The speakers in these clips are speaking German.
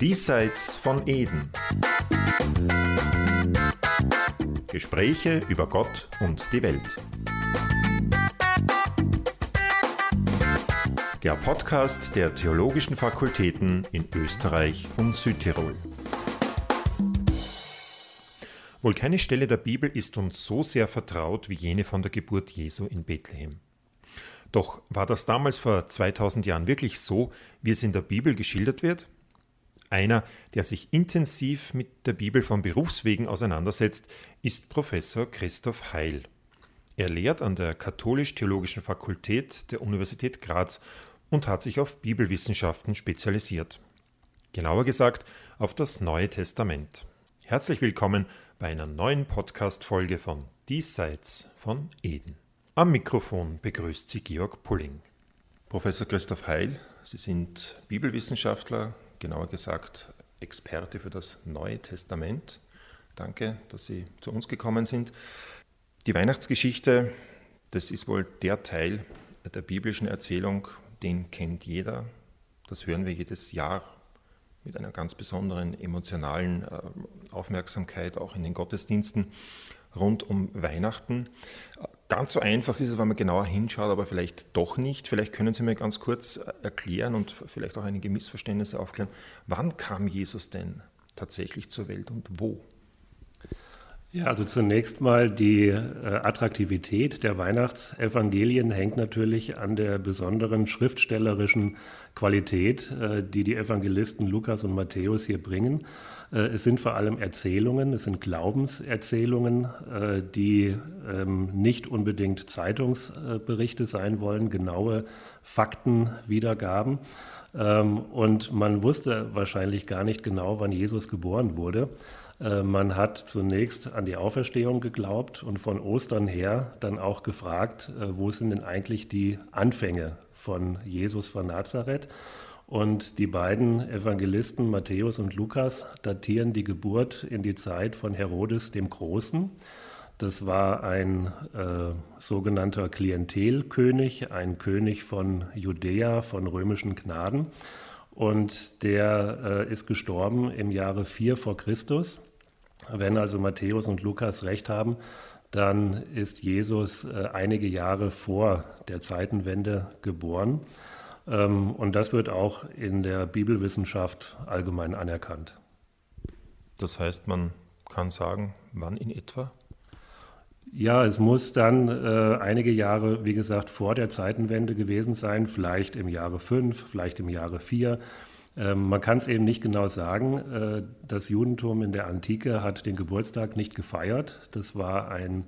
Diesseits von Eden. Gespräche über Gott und die Welt. Der Podcast der Theologischen Fakultäten in Österreich und Südtirol. Wohl keine Stelle der Bibel ist uns so sehr vertraut wie jene von der Geburt Jesu in Bethlehem. Doch war das damals vor 2000 Jahren wirklich so, wie es in der Bibel geschildert wird? Einer, der sich intensiv mit der Bibel von Berufswegen auseinandersetzt, ist Professor Christoph Heil. Er lehrt an der Katholisch-Theologischen Fakultät der Universität Graz und hat sich auf Bibelwissenschaften spezialisiert. Genauer gesagt auf das Neue Testament. Herzlich willkommen bei einer neuen Podcast-Folge von Diesseits von Eden. Am Mikrofon begrüßt Sie Georg Pulling. Professor Christoph Heil, Sie sind Bibelwissenschaftler, genauer gesagt Experte für das Neue Testament. Danke, dass Sie zu uns gekommen sind. Die Weihnachtsgeschichte, das ist wohl der Teil der biblischen Erzählung, den kennt jeder. Das hören wir jedes Jahr mit einer ganz besonderen emotionalen äh, Aufmerksamkeit auch in den Gottesdiensten rund um Weihnachten. Ganz so einfach ist es, wenn man genauer hinschaut, aber vielleicht doch nicht. Vielleicht können Sie mir ganz kurz äh, erklären und vielleicht auch einige Missverständnisse aufklären. Wann kam Jesus denn tatsächlich zur Welt und wo? Ja, also zunächst mal die äh, Attraktivität der Weihnachtsevangelien hängt natürlich an der besonderen schriftstellerischen Qualität, äh, die die Evangelisten Lukas und Matthäus hier bringen. Äh, es sind vor allem Erzählungen, es sind Glaubenserzählungen, äh, die ähm, nicht unbedingt Zeitungsberichte sein wollen, genaue Faktenwiedergaben. Ähm, und man wusste wahrscheinlich gar nicht genau, wann Jesus geboren wurde. Äh, man hat zunächst an die Auferstehung geglaubt und von Ostern her dann auch gefragt, wo sind denn eigentlich die Anfänge von Jesus von Nazareth? Und die beiden Evangelisten Matthäus und Lukas datieren die Geburt in die Zeit von Herodes dem Großen. Das war ein äh, sogenannter Klientelkönig, ein König von Judäa, von römischen Gnaden. Und der äh, ist gestorben im Jahre 4 vor Christus. Wenn also Matthäus und Lukas recht haben, dann ist Jesus äh, einige Jahre vor der Zeitenwende geboren. Ähm, und das wird auch in der Bibelwissenschaft allgemein anerkannt. Das heißt, man kann sagen, wann in etwa? Ja, es muss dann äh, einige Jahre, wie gesagt, vor der Zeitenwende gewesen sein, vielleicht im Jahre 5, vielleicht im Jahre 4. Ähm, man kann es eben nicht genau sagen. Äh, das Judentum in der Antike hat den Geburtstag nicht gefeiert. Das war ein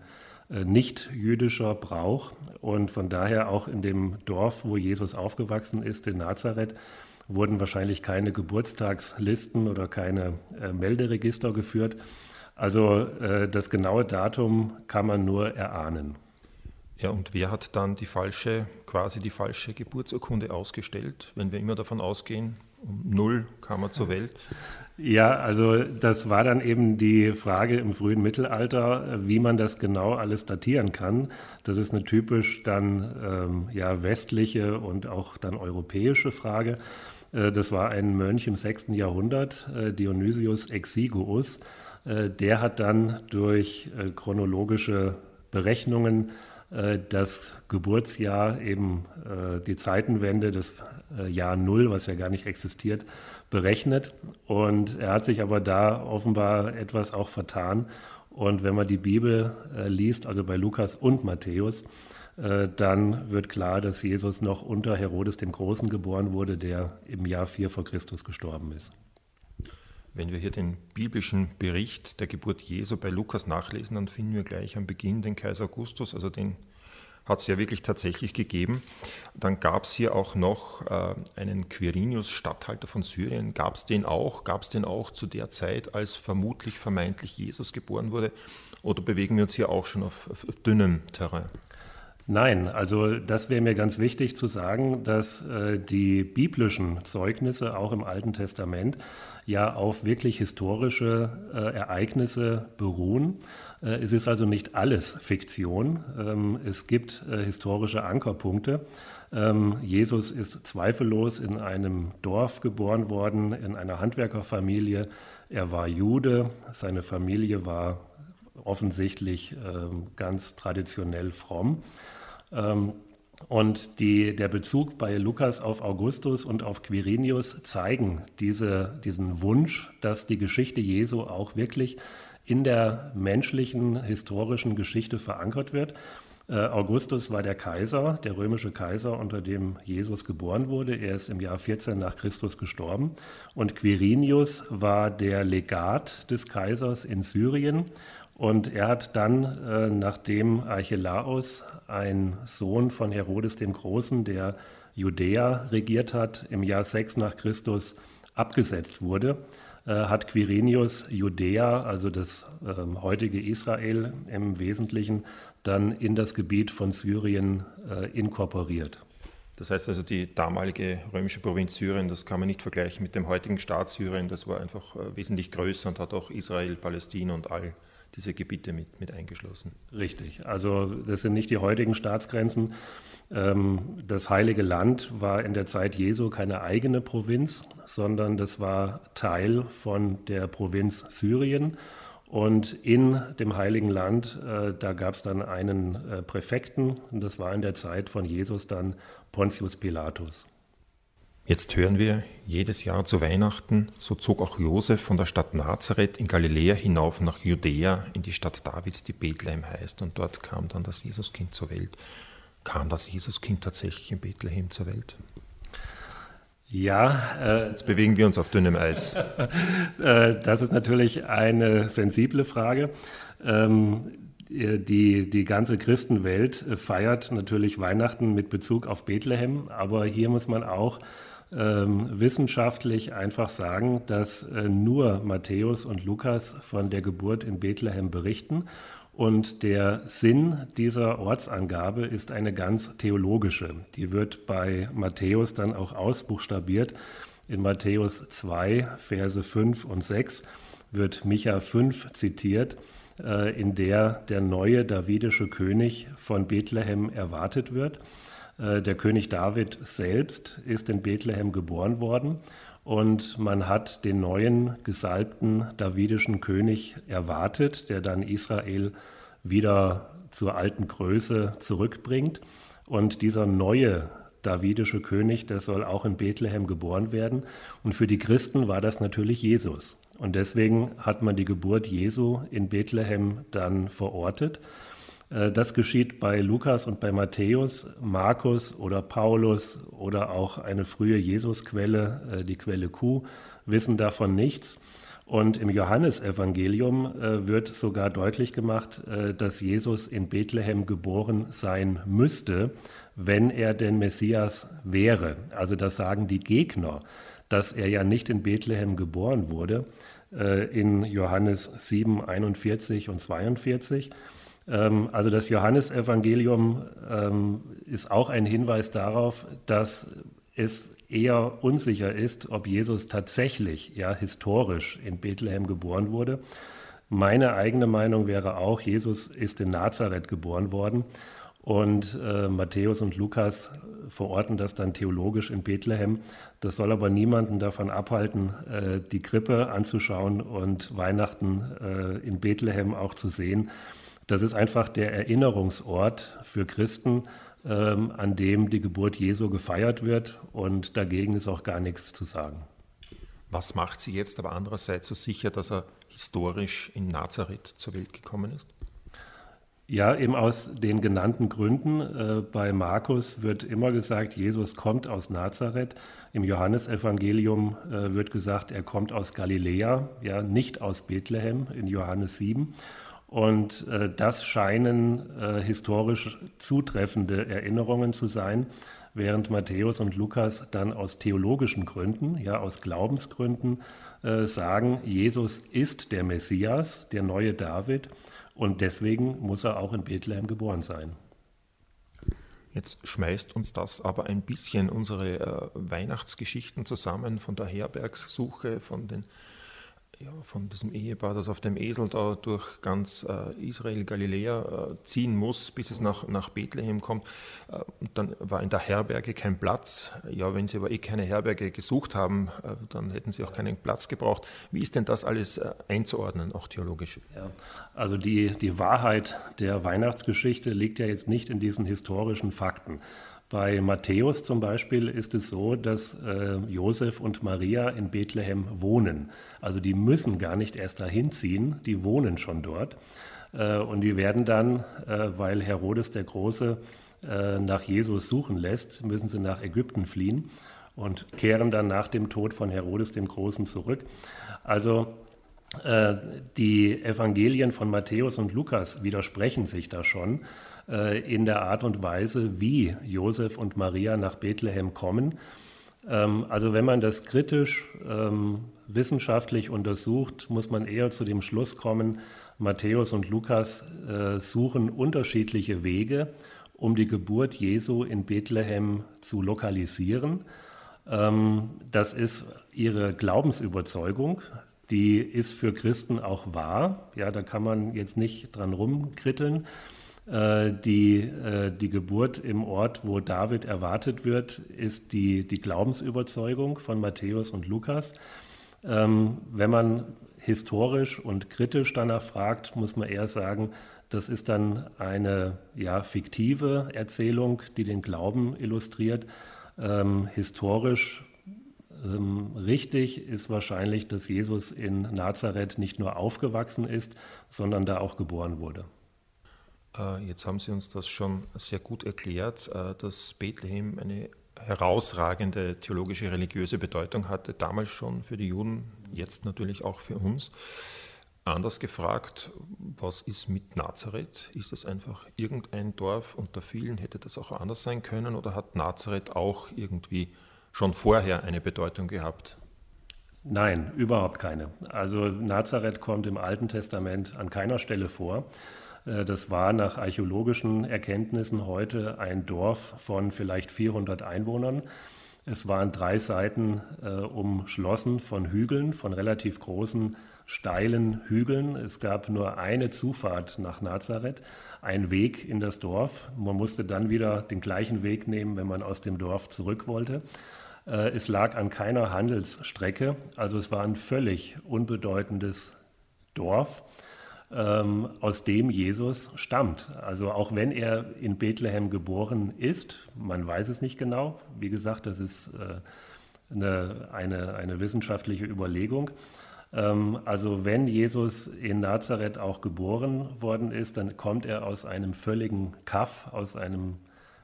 äh, nicht jüdischer Brauch und von daher auch in dem Dorf, wo Jesus aufgewachsen ist, in Nazareth, wurden wahrscheinlich keine Geburtstagslisten oder keine äh, Melderegister geführt. Also das genaue Datum kann man nur erahnen. Ja, und wer hat dann die falsche, quasi die falsche Geburtsurkunde ausgestellt, wenn wir immer davon ausgehen, um null kam er zur Welt? Ja, also das war dann eben die Frage im frühen Mittelalter, wie man das genau alles datieren kann. Das ist eine typisch dann ähm, ja westliche und auch dann europäische Frage. Äh, das war ein Mönch im 6. Jahrhundert, äh, Dionysius Exiguus. Äh, der hat dann durch äh, chronologische Berechnungen äh, das Geburtsjahr, eben äh, die Zeitenwende, das äh, Jahr Null, was ja gar nicht existiert, berechnet. Und er hat sich aber da offenbar etwas auch vertan. Und wenn man die Bibel liest, also bei Lukas und Matthäus, dann wird klar, dass Jesus noch unter Herodes dem Großen geboren wurde, der im Jahr 4 vor Christus gestorben ist. Wenn wir hier den biblischen Bericht der Geburt Jesu bei Lukas nachlesen, dann finden wir gleich am Beginn den Kaiser Augustus, also den hat es ja wirklich tatsächlich gegeben. Dann gab es hier auch noch äh, einen Quirinius, Statthalter von Syrien. Gab es den auch? Gab es den auch zu der Zeit, als vermutlich vermeintlich Jesus geboren wurde? Oder bewegen wir uns hier auch schon auf, auf dünnem Terrain? Nein, also das wäre mir ganz wichtig zu sagen, dass äh, die biblischen Zeugnisse auch im Alten Testament ja auf wirklich historische äh, Ereignisse beruhen. Äh, es ist also nicht alles Fiktion. Ähm, es gibt äh, historische Ankerpunkte. Ähm, Jesus ist zweifellos in einem Dorf geboren worden, in einer Handwerkerfamilie. Er war Jude, seine Familie war offensichtlich ähm, ganz traditionell fromm. Ähm, und die, der Bezug bei Lukas auf Augustus und auf Quirinius zeigen diese, diesen Wunsch, dass die Geschichte Jesu auch wirklich in der menschlichen historischen Geschichte verankert wird. Äh, Augustus war der Kaiser, der römische Kaiser, unter dem Jesus geboren wurde. Er ist im Jahr 14 nach Christus gestorben. Und Quirinius war der Legat des Kaisers in Syrien. Und er hat dann, äh, nachdem Archelaus, ein Sohn von Herodes dem Großen, der Judäa regiert hat, im Jahr 6 nach Christus abgesetzt wurde, äh, hat Quirinius Judäa, also das äh, heutige Israel im Wesentlichen, dann in das Gebiet von Syrien äh, inkorporiert. Das heißt also, die damalige römische Provinz Syrien, das kann man nicht vergleichen mit dem heutigen Staat Syrien, das war einfach äh, wesentlich größer und hat auch Israel, Palästina und all diese Gebiete mit, mit eingeschlossen. Richtig, also das sind nicht die heutigen Staatsgrenzen. Ähm, das Heilige Land war in der Zeit Jesu keine eigene Provinz, sondern das war Teil von der Provinz Syrien. Und in dem Heiligen Land, äh, da gab es dann einen äh, Präfekten, und das war in der Zeit von Jesus dann Pontius Pilatus. Jetzt hören wir jedes Jahr zu Weihnachten, so zog auch Josef von der Stadt Nazareth in Galiläa hinauf nach Judäa, in die Stadt Davids, die Bethlehem heißt, und dort kam dann das Jesuskind zur Welt. Kam das Jesuskind tatsächlich in Bethlehem zur Welt? Ja, äh, jetzt bewegen wir uns auf dünnem Eis. äh, das ist natürlich eine sensible Frage. Ähm, die, die ganze Christenwelt feiert natürlich Weihnachten mit Bezug auf Bethlehem, aber hier muss man auch ähm, wissenschaftlich einfach sagen, dass äh, nur Matthäus und Lukas von der Geburt in Bethlehem berichten. Und der Sinn dieser Ortsangabe ist eine ganz theologische. Die wird bei Matthäus dann auch ausbuchstabiert. In Matthäus 2, Verse 5 und 6 wird Micha 5 zitiert, äh, in der der neue davidische König von Bethlehem erwartet wird. Äh, der König David selbst ist in Bethlehem geboren worden und man hat den neuen gesalbten davidischen König erwartet, der dann Israel wieder zur alten Größe zurückbringt. Und dieser neue davidische König, der soll auch in Bethlehem geboren werden. Und für die Christen war das natürlich Jesus. Und deswegen hat man die Geburt Jesu in Bethlehem dann verortet. Äh, das geschieht bei Lukas und bei Matthäus, Markus oder Paulus oder auch eine frühe Jesusquelle, äh, die Quelle Q, wissen davon nichts. Und im Johannesevangelium äh, wird sogar deutlich gemacht, dass Jesus in Bethlehem geboren sein müsste, wenn er denn Messias wäre. Also das sagen die Gegner, dass er ja nicht in Bethlehem geboren wurde, in Johannes 7, 41 und 42. Ähm, also das Johannesevangelium ähm, ist auch ein Hinweis darauf, dass es eher unsicher ist, ob Jesus tatsächlich, ja, historisch in Bethlehem geboren wurde. Meine eigene Meinung wäre auch, Jesus ist in Nazareth geboren worden und äh, Matthäus und Lukas verorten das dann theologisch in Bethlehem. Das soll aber niemanden davon abhalten, äh, die Krippe anzuschauen und Weihnachten äh, in Bethlehem auch zu sehen. Das ist einfach der Erinnerungsort für Christen, ähm, an dem die Geburt Jesu gefeiert wird und dagegen ist auch gar nichts zu sagen. Was macht sie jetzt aber andererseits so sicher, dass er historisch in Nazareth zur Welt gekommen ist? Ja, eben aus den genannten Gründen. Äh, bei Markus wird immer gesagt, Jesus kommt aus Nazareth. Im Johannesevangelium äh, wird gesagt, er kommt aus Galiläa, ja, nicht aus Bethlehem in Johannes 7. Und äh, das scheinen historisch zutreffende Erinnerungen zu sein, während Matthäus und Lukas dann aus theologischen Gründen, ja aus Glaubensgründen sagen, Jesus ist der Messias, der neue David, und deswegen muss er auch in Bethlehem geboren sein. Jetzt schmeißt uns das aber ein bisschen unsere äh, Weihnachtsgeschichten zusammen von der Herbergssuche, von den ja, von diesem Ehepaar, das auf dem Esel da durch ganz äh, Israel, Galiläa äh, ziehen muss, bis es nach, nach Bethlehem kommt. Äh, dann war in der Herberge kein Platz. Ja, wenn sie aber eh keine Herberge gesucht haben, äh, dann hätten sie auch keinen Platz gebraucht. Wie ist denn das alles äh, einzuordnen, auch theologisch? Ja, also die, die Wahrheit der Weihnachtsgeschichte liegt ja jetzt nicht in diesen historischen Fakten. Bei Matthäus zum Beispiel ist es so, dass äh, Josef und Maria in Bethlehem wohnen. Also die müssen gar nicht erst dahin ziehen, die wohnen schon dort. Äh, und die werden dann, äh, weil Herodes der Große äh, nach Jesus suchen lässt, müssen sie nach Ägypten fliehen und kehren dann nach dem Tod von Herodes dem Großen zurück. Also äh, die Evangelien von Matthäus und Lukas widersprechen sich da schon. Äh, in der Art und Weise, wie Josef und Maria nach Bethlehem kommen. Ähm, also wenn man das kritisch ähm, wissenschaftlich untersucht, muss man eher zu dem Schluss kommen, Matthäus und Lukas äh, suchen unterschiedliche Wege, um die Geburt Jesu in Bethlehem zu lokalisieren. Ähm, das ist ihre Glaubensüberzeugung. Die ist für Christen auch wahr. Ja, da kann man jetzt nicht dran rumkritteln. Äh, die, äh, die Geburt im Ort, wo David erwartet wird, ist die, die Glaubensüberzeugung von Matthäus und Lukas. Ähm, wenn man historisch und kritisch danach fragt, muss man eher sagen, das ist dann eine ja, fiktive Erzählung, die den Glauben illustriert. Ähm, historisch ähm, richtig ist wahrscheinlich, dass Jesus in Nazareth nicht nur aufgewachsen ist, sondern da auch geboren wurde. Äh, jetzt haben Sie uns das schon sehr gut erklärt, äh, dass Bethlehem eine herausragende theologische, religiöse Bedeutung hatte, damals schon für die Juden, jetzt natürlich auch für uns. Anders gefragt, was ist mit Nazareth? Ist das einfach irgendein Dorf unter vielen? Hätte das auch anders sein können oder hat Nazareth auch irgendwie schon vorher eine Bedeutung gehabt? Nein, überhaupt keine. Also Nazareth kommt im Alten Testament an keiner Stelle vor. Äh, das war nach archäologischen Erkenntnissen heute ein Dorf von vielleicht 400 Einwohnern. Es waren drei Seiten äh, umschlossen von Hügeln, von relativ großen, steilen Hügeln. Es gab nur eine Zufahrt nach Nazareth, ein Weg in das Dorf. Man musste dann wieder den gleichen Weg nehmen, wenn man aus dem Dorf zurück wollte. Äh, es lag an keiner Handelsstrecke, also es war ein völlig unbedeutendes Dorf ähm, aus dem Jesus stammt. Also auch wenn er in Bethlehem geboren ist, man weiß es nicht genau. Wie gesagt, das ist äh, eine, eine, eine wissenschaftliche Überlegung. Ähm, also wenn Jesus in Nazareth auch geboren worden ist, dann kommt er aus einem völligen Kaff, aus einem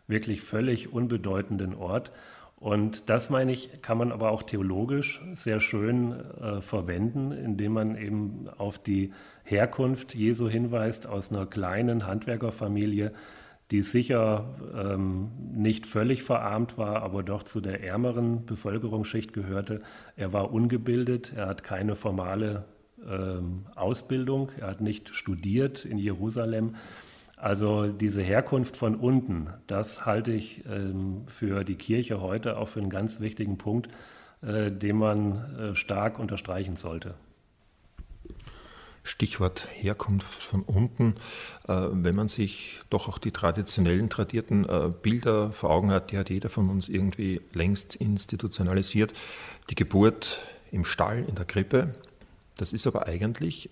wirklich völlig unbedeutenden Ort. Und das, meine ich, kann man aber auch theologisch sehr schön äh, verwenden, indem man eben auf die Herkunft Jesu hinweist aus einer kleinen Handwerkerfamilie, die sicher ähm, nicht völlig verarmt war, aber doch zu der ärmeren Bevölkerungsschicht gehörte. Er war ungebildet, er hat keine formale ähm, Ausbildung, er hat nicht studiert in Jerusalem. Also diese Herkunft von unten, das halte ich ähm, für die Kirche heute auch für einen ganz wichtigen Punkt, äh, den man äh, stark unterstreichen sollte. Stichwort Herkunft von unten. Äh, wenn man sich doch auch die traditionellen, tradierten äh, Bilder vor Augen hat, die hat jeder von uns irgendwie längst institutionalisiert. Die Geburt im Stall, in der Krippe, das ist aber eigentlich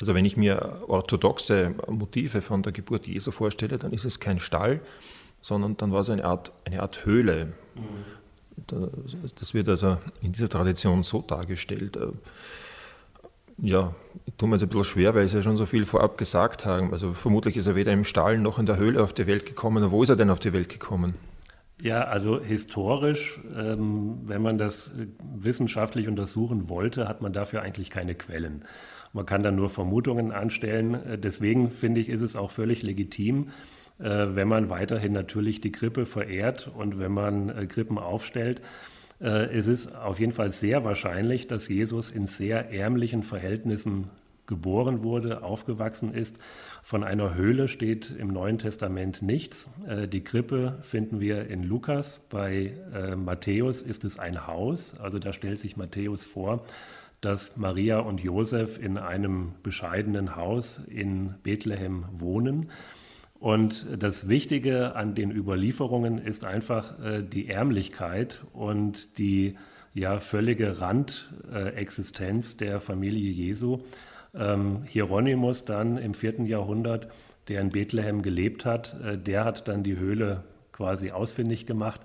also wenn ich mir orthodoxe Motive von der Geburt Jesu vorstelle, dann ist es kein Stall, sondern dann war es eine Art, eine Art Höhle. Das wird also in dieser Tradition so dargestellt. Äh, ja, ich tue mir jetzt ein bisschen schwer, weil Sie ja schon so viel vorab gesagt haben. Also vermutlich ist er weder im Stall noch in der Höhle auf die Welt gekommen. Wo ist er denn auf die Welt gekommen? Ja, also historisch, ähm, wenn man das wissenschaftlich untersuchen wollte, hat man dafür eigentlich keine Quellen. Man kann dann nur Vermutungen anstellen. Äh, deswegen finde ich, ist es auch völlig legitim, äh, wenn man weiterhin natürlich die Krippe verehrt und wenn man äh, Krippen aufstellt. Es ist auf jeden Fall sehr wahrscheinlich, dass Jesus in sehr ärmlichen Verhältnissen geboren wurde, aufgewachsen ist. Von einer Höhle steht im Neuen Testament nichts. Die Krippe finden wir in Lukas. Bei Matthäus ist es ein Haus. Also da stellt sich Matthäus vor, dass Maria und Josef in einem bescheidenen Haus in Bethlehem wohnen. Und das Wichtige an den Überlieferungen ist einfach äh, die Ärmlichkeit und die ja völlige Randexistenz der Familie Jesu. Ähm, Hieronymus dann im vierten Jahrhundert, der in Bethlehem gelebt hat, äh, der hat dann die Höhle quasi ausfindig gemacht,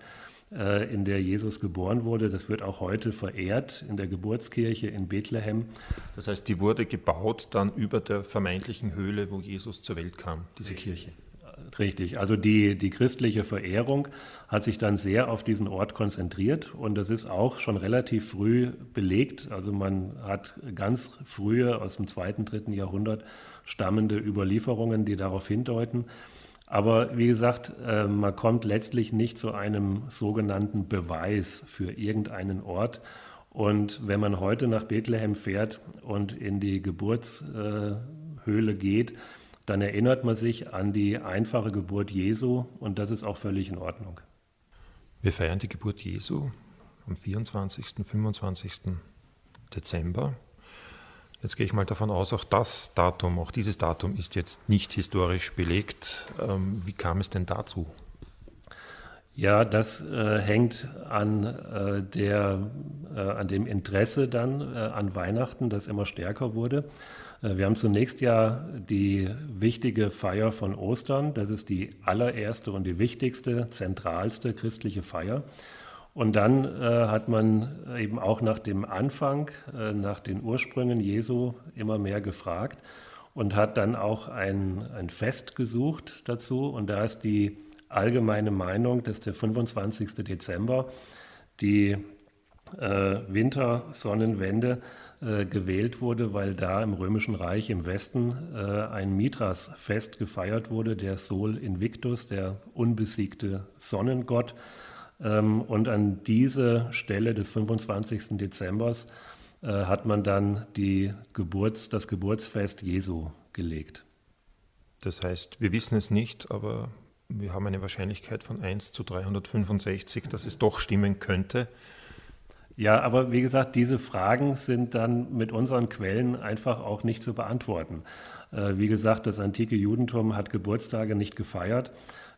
in der Jesus geboren wurde. Das wird auch heute verehrt in der Geburtskirche in Bethlehem. Das heißt, die wurde gebaut dann über der vermeintlichen Höhle, wo Jesus zur Welt kam, diese Kirche. Richtig, also die, die christliche Verehrung hat sich dann sehr auf diesen Ort konzentriert und das ist auch schon relativ früh belegt. Also man hat ganz frühe aus dem zweiten, dritten Jahrhundert stammende Überlieferungen, die darauf hindeuten. Aber wie gesagt, äh, man kommt letztlich nicht zu einem sogenannten Beweis für irgendeinen Ort. Und wenn man heute nach Bethlehem fährt und in die Geburtshöhle geht, dann erinnert man sich an die einfache Geburt Jesu und das ist auch völlig in Ordnung. Wir feiern die Geburt Jesu am 24., 25. Dezember. Jetzt gehe ich mal davon aus, auch das Datum, auch dieses Datum ist jetzt nicht historisch belegt. Ähm, wie kam es denn dazu? Ja, das äh, hängt an, äh, der, äh, an dem Interesse dann äh, an Weihnachten, das immer stärker wurde. Äh, wir haben zunächst ja die wichtige Feier von Ostern. Das ist die allererste und die wichtigste, zentralste christliche Feier. Und dann äh, hat man eben auch nach dem Anfang, äh, nach den Ursprüngen Jesu immer mehr gefragt und hat dann auch ein, ein Fest gesucht dazu. Und da ist die allgemeine Meinung, dass der 25. Dezember die äh, Wintersonnenwende äh, gewählt wurde, weil da im Römischen Reich im Westen äh, ein Mithras-Fest gefeiert wurde, der Sol Invictus, der unbesiegte Sonnengott. Ähm, und an diese Stelle des 25. Dezembers äh, hat man dann die Geburts-, das Geburtsfest Jesu gelegt. Das heißt, wir wissen es nicht, aber wir haben eine Wahrscheinlichkeit von 1 zu 365, dass es doch stimmen könnte. Ja, aber wie gesagt, diese Fragen sind dann mit unseren Quellen einfach auch nicht zu beantworten. Äh, wie gesagt, das antike Judentum hat Geburtstage nicht gefeiert.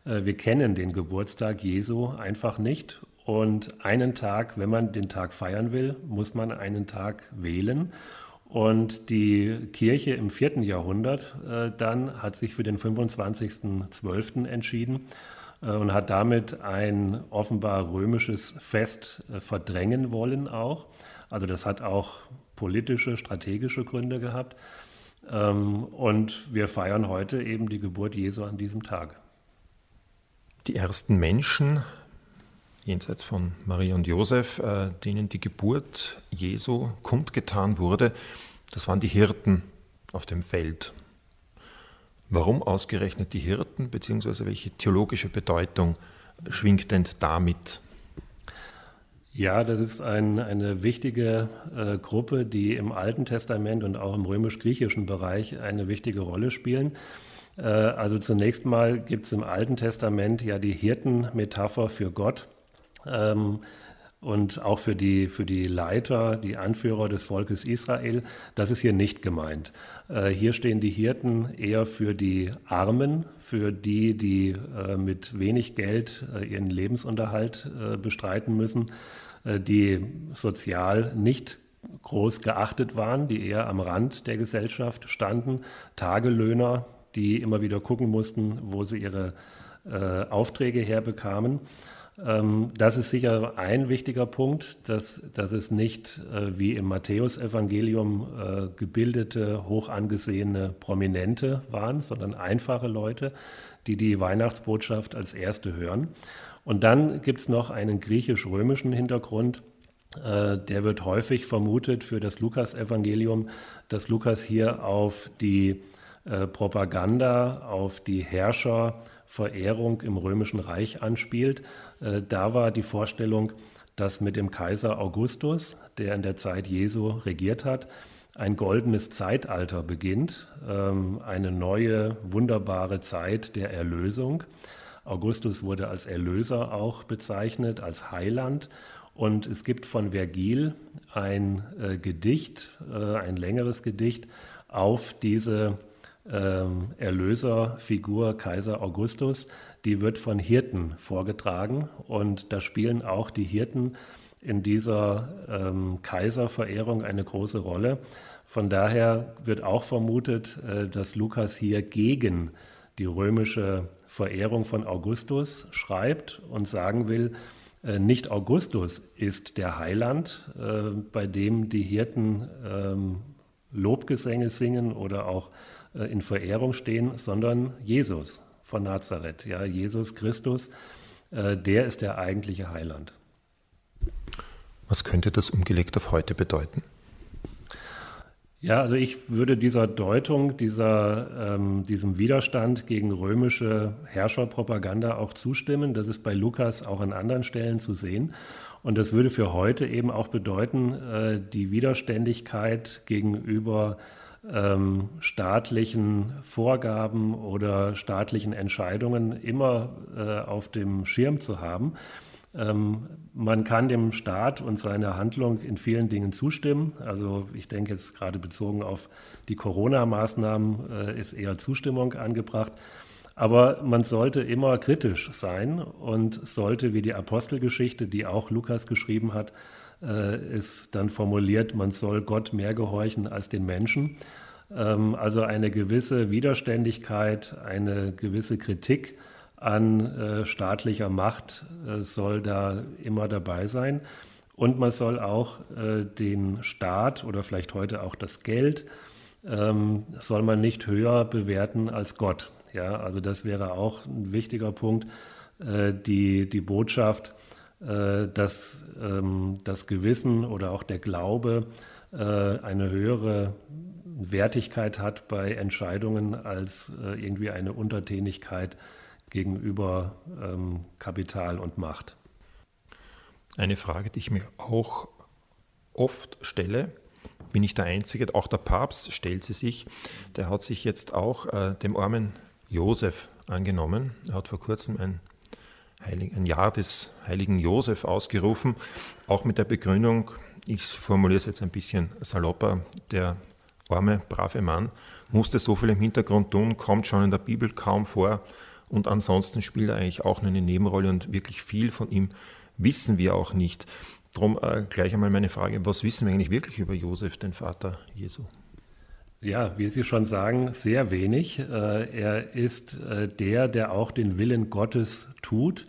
Äh, wir kennen den Geburtstag Jesu einfach nicht. Und einen Tag, wenn man den Tag feiern will, muss man einen Tag wählen. Und die Kirche im vierten Jahrhundert äh, dann hat sich für den 25.12. entschieden. Äh, und hat damit ein offenbar römisches Fest verdrängen wollen auch. Also das hat auch politische, strategische Gründe gehabt. Ähm, und wir feiern heute eben die Geburt Jesu an diesem Tag. Die ersten Menschen, jenseits von Maria und Josef, äh, denen die Geburt Jesu kundgetan wurde, das waren die Hirten auf dem Feld. Warum ausgerechnet die Hirten, beziehungsweise welche theologische Bedeutung schwingt denn damit? Ja, das ist ein, eine wichtige äh, Gruppe, die im Alten Testament und auch im römisch-griechischen Bereich eine wichtige Rolle spielen. Äh, also zunächst mal gibt es im Alten Testament ja die Hirtenmetapher für Gott. Ähm, und auch für die, für die Leiter, die Anführer des Volkes Israel, das ist hier nicht gemeint. Äh, hier stehen die Hirten eher für die Armen, für die, die äh, mit wenig Geld äh, ihren Lebensunterhalt äh, bestreiten müssen, äh, die sozial nicht groß geachtet waren, die eher am Rand der Gesellschaft standen, Tagelöhner, die immer wieder gucken mussten, wo sie ihre äh, Aufträge herbekamen. Ähm, das ist sicher ein wichtiger Punkt, dass, dass es nicht äh, wie im Matthäusevangelium äh, gebildete, hoch angesehene Prominente waren, sondern einfache Leute, die die Weihnachtsbotschaft als erste hören. Und dann gibt es noch einen griechisch-römischen Hintergrund. Äh, der wird häufig vermutet für das Lukas-Evangelium, dass Lukas hier auf die Propaganda, auf die Herrscherverehrung im Römischen Reich anspielt. Äh, da war die Vorstellung, dass mit dem Kaiser Augustus, der in der Zeit Jesu regiert hat, ein goldenes Zeitalter beginnt, ähm, eine neue, wunderbare Zeit der Erlösung. Augustus wurde als Erlöser auch bezeichnet, als Heiland. Und es gibt von Vergil ein äh, Gedicht, äh, ein längeres Gedicht auf diese äh, Erlöserfigur Kaiser Augustus. Die wird von Hirten vorgetragen und da spielen auch die Hirten in dieser ähm, Kaiserverehrung eine große Rolle. Von daher wird auch vermutet, äh, dass Lukas hier gegen die römische Verehrung von Augustus schreibt und sagen will, äh, nicht Augustus ist der Heiland, äh, bei dem die Hirten ähm, Lobgesänge singen oder auch in Verehrung stehen, sondern Jesus von Nazareth, ja, Jesus Christus, der ist der eigentliche Heiland. Was könnte das umgelegt auf heute bedeuten? Ja, also ich würde dieser Deutung, dieser, ähm, diesem Widerstand gegen römische Herrscherpropaganda auch zustimmen. Das ist bei Lukas auch an anderen Stellen zu sehen. Und das würde für heute eben auch bedeuten, äh, die Widerständigkeit gegenüber ähm, staatlichen Vorgaben oder staatlichen Entscheidungen immer äh, auf dem Schirm zu haben. Ähm, man kann dem Staat und seiner Handlung in vielen Dingen zustimmen. Also ich denke jetzt gerade bezogen auf die Corona-Maßnahmen äh, ist eher Zustimmung angebracht. Aber man sollte immer kritisch sein und sollte, wie die Apostelgeschichte, die auch Lukas geschrieben hat, ist dann formuliert, man soll Gott mehr gehorchen als den Menschen. Ähm, also eine gewisse Widerständigkeit, eine gewisse Kritik an äh, staatlicher Macht äh, soll da immer dabei sein. Und man soll auch äh, den Staat oder vielleicht heute auch das Geld, ähm, soll man nicht höher bewerten als Gott. Ja, also das wäre auch ein wichtiger Punkt. Äh, die, die Botschaft, äh, dass ähm, das Gewissen oder auch der Glaube äh, eine höhere Wertigkeit hat bei Entscheidungen als irgendwie eine Untertänigkeit gegenüber ähm, Kapital und Macht. Eine Frage, die ich mir auch oft stelle, bin ich der Einzige, auch der Papst stellt sie sich, der hat sich jetzt auch äh, dem armen Josef angenommen. Er hat vor kurzem ein, Heilig, ein Jahr des heiligen Josef ausgerufen, auch mit der Begründung, ich formuliere es jetzt ein bisschen salopper, der arme, brave Mann musste so viel im Hintergrund tun, kommt schon in der Bibel kaum vor, und ansonsten spielt er eigentlich auch nur eine Nebenrolle und wirklich viel von ihm wissen wir auch nicht. Darum äh, gleich einmal meine Frage, was wissen wir eigentlich wirklich über Josef, den Vater Jesu? Ja, wie Sie schon sagen, sehr wenig. Äh, er ist äh, der, der auch den Willen Gottes tut.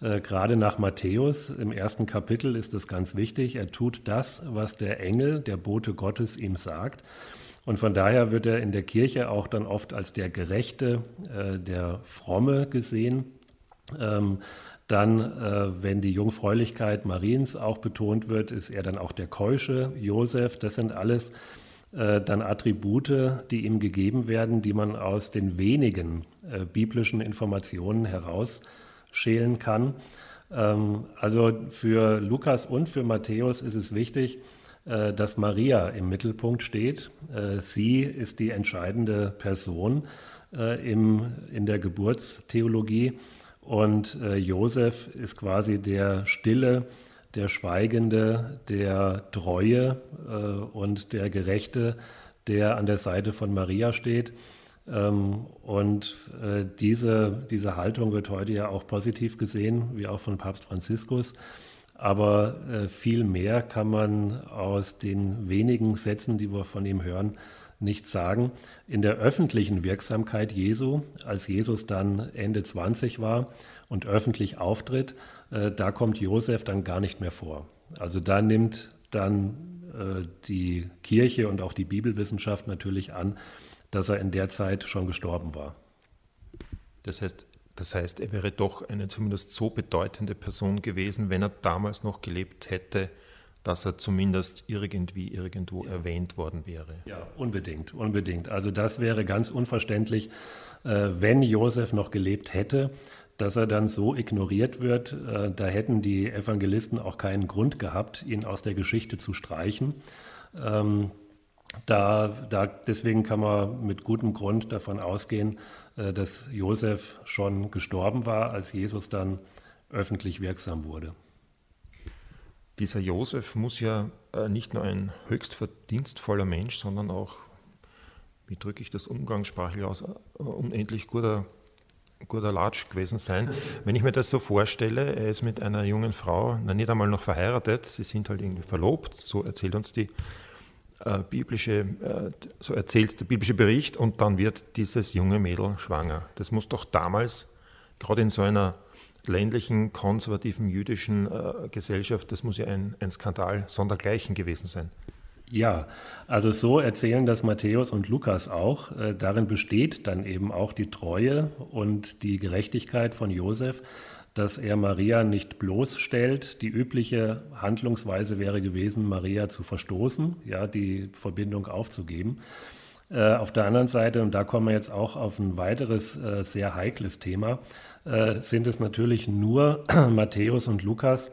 Äh, gerade nach Matthäus im ersten Kapitel ist es ganz wichtig. Er tut das, was der Engel, der Bote Gottes ihm sagt. Und von daher wird er in der Kirche auch dann oft als der Gerechte, der Fromme gesehen. Ähm, dann, wenn die Jungfräulichkeit Mariens auch betont wird, ist er dann auch der Keusche, Josef. Das sind alles dann Attribute, die ihm gegeben werden, die man aus den wenigen äh, biblischen Informationen herausschälen kann. Ähm, also für Lukas und für Matthäus ist es wichtig, äh, dass Maria im Mittelpunkt steht. Äh, sie ist die entscheidende Person äh, im, in der Geburtstheologie und Josef ist quasi der Stille, der Schweigende, der Treue und der Gerechte, der an der Seite von Maria steht. Ähm, und diese, diese Haltung wird heute ja auch positiv gesehen, wie auch von Papst Franziskus. Aber äh, viel mehr kann man aus den wenigen Sätzen, die wir von ihm hören, nicht sagen. In der öffentlichen Wirksamkeit Jesu, als Jesus dann Ende 20 war und öffentlich auftritt, äh, da kommt Josef dann gar nicht mehr vor. Also da nimmt dann äh, die Kirche und auch die Bibelwissenschaft natürlich an, dass er in der Zeit schon gestorben war. Das heißt, das heißt, er wäre doch eine zumindest so bedeutende Person gewesen, wenn er damals noch gelebt hätte, dass er zumindest irgendwie irgendwo ja. erwähnt worden wäre. Ja, unbedingt, unbedingt. Also das wäre ganz unverständlich, äh, wenn Josef noch gelebt hätte, dass er dann so ignoriert wird. Äh, da hätten die Evangelisten auch keinen Grund gehabt, ihn aus der Geschichte zu streichen. Ähm, Da, da, deswegen kann man mit gutem Grund davon ausgehen, äh, dass Josef schon gestorben war, als Jesus dann öffentlich wirksam wurde. Dieser Josef muss ja äh, nicht nur ein höchst verdienstvoller Mensch, sondern auch, wie drücke ich das umgangssprachlich aus, unendlich guter, guter Latsch gewesen sein. Wenn ich mir das so vorstelle, er ist mit einer jungen Frau, na, nicht einmal noch verheiratet, sie sind halt irgendwie verlobt, so erzählt uns die äh, biblische, äh, so erzählt der biblische Bericht, und dann wird dieses junge Mädel schwanger. Das muss doch damals, gerade in so einer ländlichen, konservativen jüdischen äh, Gesellschaft, das muss ja ein, ein Skandal sondergleichen gewesen sein. Ja, also so erzählen das Matthäus und Lukas auch. Äh, darin besteht dann eben auch die Treue und die Gerechtigkeit von Josef, dass er Maria nicht bloßstellt. Die übliche Handlungsweise wäre gewesen, Maria zu verstoßen, ja, die Verbindung aufzugeben. Äh, auf der anderen Seite, und da kommen wir jetzt auch auf ein weiteres äh, sehr heikles Thema, sind es natürlich nur Matthäus und Lukas,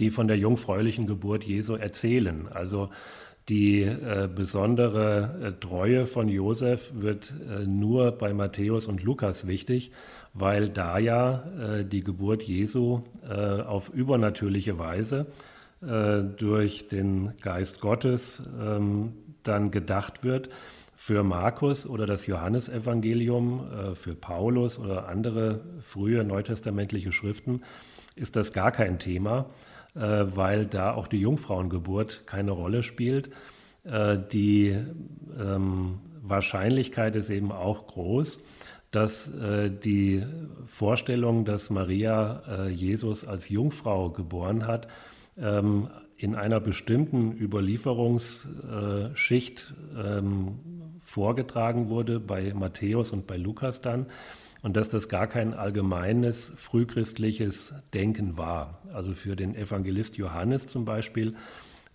die von der jungfräulichen Geburt Jesu erzählen. Also die äh, besondere äh, Treue von Josef wird äh, nur bei Matthäus und Lukas wichtig, weil da ja äh, die Geburt Jesu äh, auf übernatürliche Weise äh, durch den Geist Gottes ähm, dann gedacht wird. Für Markus oder das Johannesevangelium, für Paulus oder andere frühe neutestamentliche Schriften ist das gar kein Thema. Äh, weil da auch die Jungfrauengeburt keine Rolle spielt. Äh, die ähm, Wahrscheinlichkeit ist eben auch groß, dass äh, die Vorstellung, dass Maria Jesus als Jungfrau geboren hat, ähm, in einer bestimmten Überlieferungsschicht ähm, vorgetragen wurde, bei Matthäus und bei Lukas dann und dass das gar kein allgemeines frühchristliches Denken war. Also für den Evangelist Johannes zum Beispiel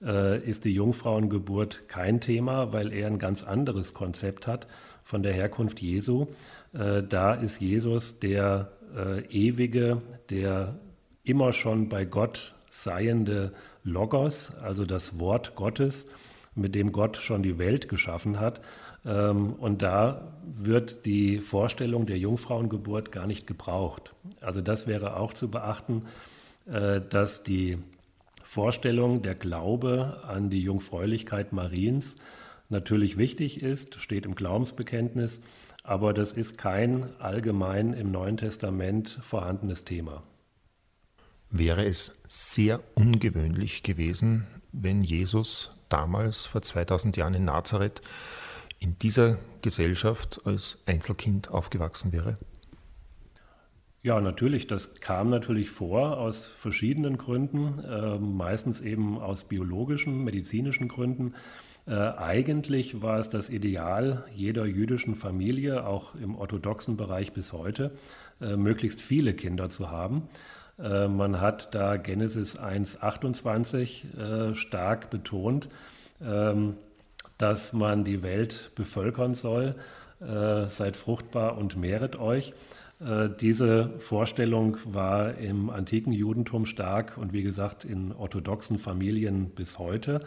äh, ist die Jungfrauengeburt kein Thema, weil er ein ganz anderes Konzept hat von der Herkunft Jesu. Äh, da ist Jesus der äh, ewige, der immer schon bei Gott seiende Logos, also das Wort Gottes, mit dem Gott schon die Welt geschaffen hat. Ähm, und da wird die Vorstellung der Jungfrauengeburt gar nicht gebraucht. Also das wäre auch zu beachten, äh, dass die Vorstellung, der Glaube an die Jungfräulichkeit Mariens natürlich wichtig ist, steht im Glaubensbekenntnis, aber das ist kein allgemein im Neuen Testament vorhandenes Thema. Wäre es sehr ungewöhnlich gewesen, wenn Jesus damals vor 2000 Jahren in Nazareth in dieser Gesellschaft als Einzelkind aufgewachsen wäre? Ja, natürlich. Das kam natürlich vor aus verschiedenen Gründen, äh, meistens eben aus biologischen, medizinischen Gründen. Äh, eigentlich war es das Ideal jeder jüdischen Familie, auch im orthodoxen Bereich bis heute, äh, möglichst viele Kinder zu haben. Äh, man hat da Genesis 1.28 äh, stark betont. Ähm, dass man die Welt bevölkern soll. Äh, seid fruchtbar und mehret euch. Äh, diese Vorstellung war im antiken Judentum stark und wie gesagt in orthodoxen Familien bis heute.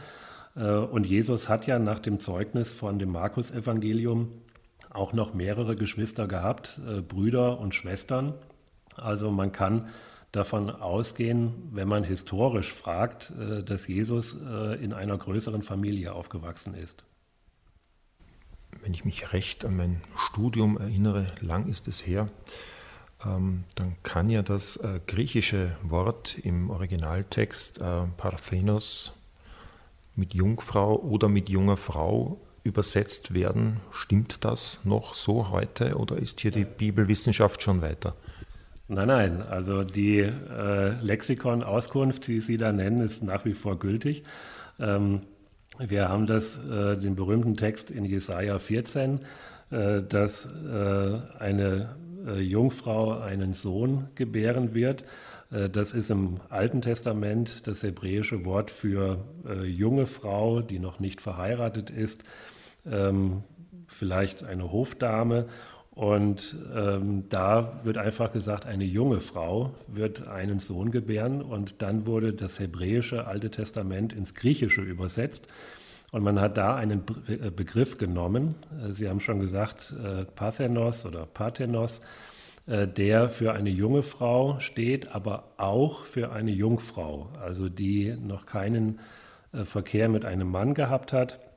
Äh, und Jesus hat ja nach dem Zeugnis von dem Markus-Evangelium auch noch mehrere Geschwister gehabt, äh, Brüder und Schwestern. Also man kann davon ausgehen, wenn man historisch fragt, äh, dass Jesus äh, in einer größeren Familie aufgewachsen ist. Wenn ich mich recht an mein Studium erinnere, lang ist es her, ähm, dann kann ja das äh, griechische Wort im Originaltext Parthenos mit Jungfrau oder mit junger Frau übersetzt werden. Stimmt das noch so heute oder ist hier die Bibelwissenschaft schon weiter? Nein, nein, also die äh, Lexikon-Auskunft, die Sie da nennen, ist nach wie vor gültig. Ähm, wir haben das, äh, den berühmten Text in Jesaja 14, äh, dass äh, eine äh, Jungfrau einen Sohn gebären wird. Äh, das ist im Alten Testament das hebräische Wort für junge Frau, die noch nicht verheiratet ist, ähm, vielleicht eine Hofdame und ähm, da wird einfach gesagt, eine junge Frau wird einen Sohn gebären. Und dann wurde das hebräische Alte Testament ins Griechische übersetzt. Und man hat da einen Begriff genommen, Sie haben schon gesagt, Parthenos oder Parthenos, der für eine junge Frau steht, aber auch für eine Jungfrau, also die noch keinen Verkehr mit einem Mann gehabt hat äh,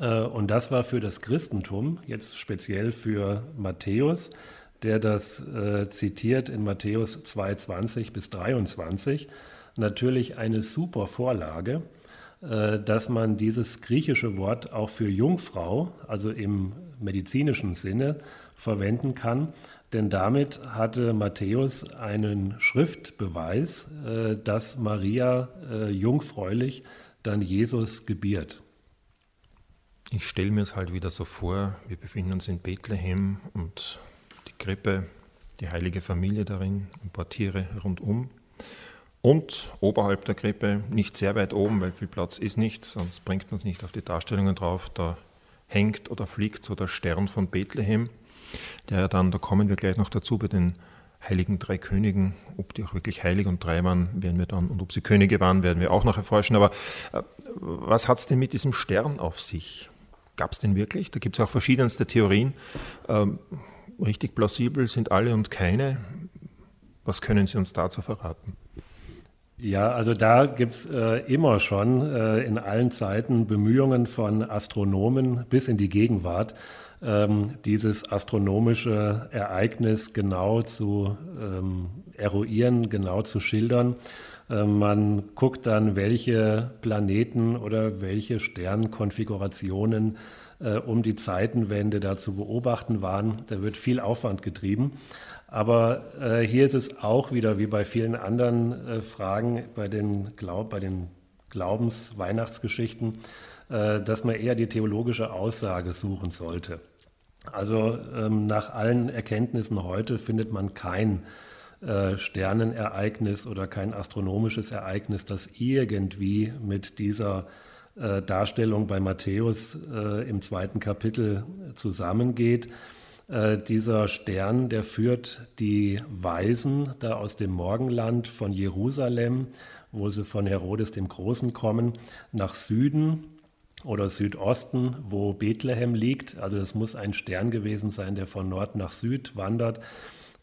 und das war für das Christentum, jetzt speziell für Matthäus, der das äh, zitiert in Matthäus 2,20 bis 23, natürlich eine super Vorlage, äh, dass man dieses griechische Wort auch für Jungfrau, also im medizinischen Sinne, verwenden kann. Denn damit hatte Matthäus einen Schriftbeweis, äh, dass Maria äh, jungfräulich dann Jesus gebiert. Ich stelle mir es halt wieder so vor, wir befinden uns in Bethlehem und die Krippe, die heilige Familie darin, ein paar Tiere rundum. Und oberhalb der Krippe, nicht sehr weit oben, weil viel Platz ist nicht, sonst bringt man es nicht auf die Darstellungen drauf, da hängt oder fliegt so der Stern von Bethlehem, der ja dann, da kommen wir gleich noch dazu, bei den heiligen drei Königen, ob die auch wirklich heilig und drei waren, werden wir dann, und ob sie Könige waren, werden wir auch noch erforschen. Aber äh, was hat es denn mit diesem Stern auf sich? Gab es den wirklich? Da gibt es auch verschiedenste Theorien. Ähm, richtig plausibel sind alle und keine. Was können Sie uns dazu verraten? Ja, also da gibt es äh, immer schon äh, in allen Zeiten Bemühungen von Astronomen bis in die Gegenwart, ähm, dieses astronomische Ereignis genau zu ähm, eruieren, genau zu schildern. Äh, man guckt dann, welche Planeten oder welche Sternkonfigurationen äh, um die Zeitenwende da zu beobachten waren. Da wird viel Aufwand getrieben. Aber äh, hier ist es auch wieder wie bei vielen anderen äh, Fragen bei den, Glaub, bei den Glaubens-Weihnachtsgeschichten, äh, dass man eher die theologische Aussage suchen sollte. Also ähm, nach allen Erkenntnissen heute findet man kein äh, Sternenereignis oder kein astronomisches Ereignis, das irgendwie mit dieser äh, Darstellung bei Matthäus äh, im zweiten Kapitel zusammengeht. Äh, dieser Stern, der führt die Weisen da aus dem Morgenland von Jerusalem, wo sie von Herodes dem Großen kommen, nach Süden oder Südosten, wo Bethlehem liegt. Also es muss ein Stern gewesen sein, der von Nord nach Süd wandert.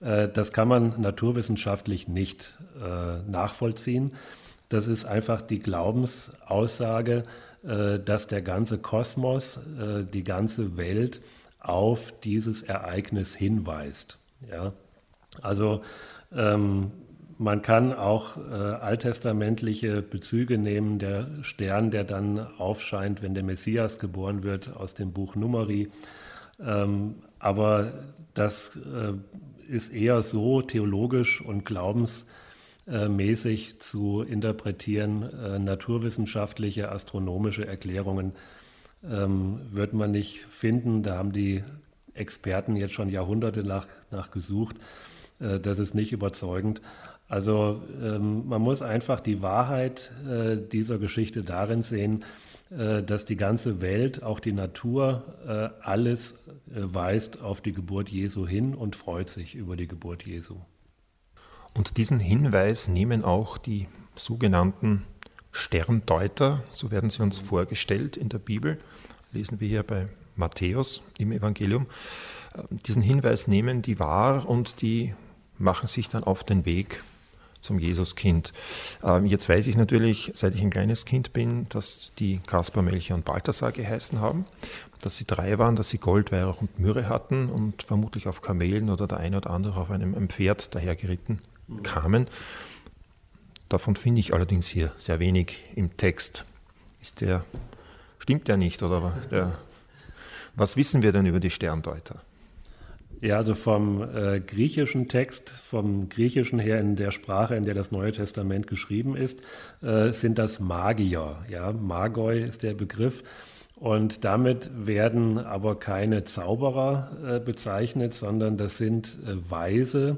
Äh, das kann man naturwissenschaftlich nicht äh, nachvollziehen. Das ist einfach die Glaubensaussage, äh, dass der ganze Kosmos, die ganze Welt auf dieses Ereignis hinweist. Ja? Also ähm, man kann auch äh, alttestamentliche Bezüge nehmen. Der Stern, der dann aufscheint, wenn der Messias geboren wird, aus dem Buch Numeri. Ähm, aber das äh, ist eher so theologisch und glaubensmäßig zu interpretieren. Äh, naturwissenschaftliche, astronomische Erklärungen ähm, wird man nicht finden. Da haben die Experten jetzt schon Jahrhunderte nach, nach gesucht. Äh, das ist nicht überzeugend. Also ähm, man muss einfach die Wahrheit äh, dieser Geschichte darin sehen, dass die ganze Welt, auch die Natur, äh, alles äh, weist auf die Geburt Jesu hin und freut sich über die Geburt Jesu. Und diesen Hinweis nehmen auch die sogenannten Sterndeuter, so werden sie uns vorgestellt in der Bibel, lesen wir hier bei Matthäus im Evangelium. Diesen Hinweis nehmen die wahr und die machen sich dann auf den Weg zum Jesuskind. Ähm, jetzt weiß ich natürlich, seit ich ein kleines Kind bin, dass die Kaspar, Melchior und Balthasar geheißen haben, dass sie drei waren, dass sie Gold, Weihrauch und Myrrhe hatten und vermutlich auf Kamelen oder der eine oder andere auf einem, einem Pferd dahergeritten kamen. Davon finde ich allerdings hier sehr wenig im Text. Ist der, stimmt der nicht oder der, was wissen wir denn über die Sterndeuter? Ja, also vom äh, griechischen Text, vom griechischen her in der Sprache, in der das Neue Testament geschrieben ist, äh, sind das Magier. Ja, Magoi ist der Begriff. Und damit werden aber keine Zauberer äh, bezeichnet, sondern das sind äh, Weise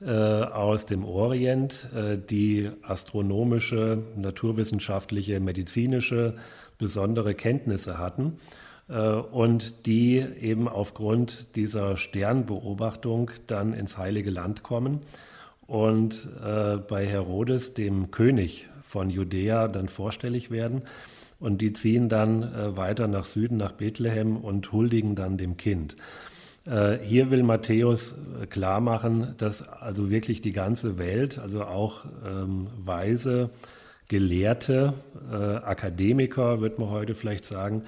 äh, aus dem Orient, äh, die astronomische, naturwissenschaftliche, medizinische besondere Kenntnisse hatten und die eben aufgrund dieser Sternbeobachtung dann ins Heilige Land kommen und äh, bei Herodes, dem König von Judäa, dann vorstellig werden. und die ziehen dann äh, weiter nach Süden, nach Bethlehem und huldigen dann dem Kind. Äh, hier will Matthäus äh, klar machen, dass also wirklich die ganze Welt, also auch ähm, Weise, Gelehrte, äh, Akademiker, wird man heute vielleicht sagen,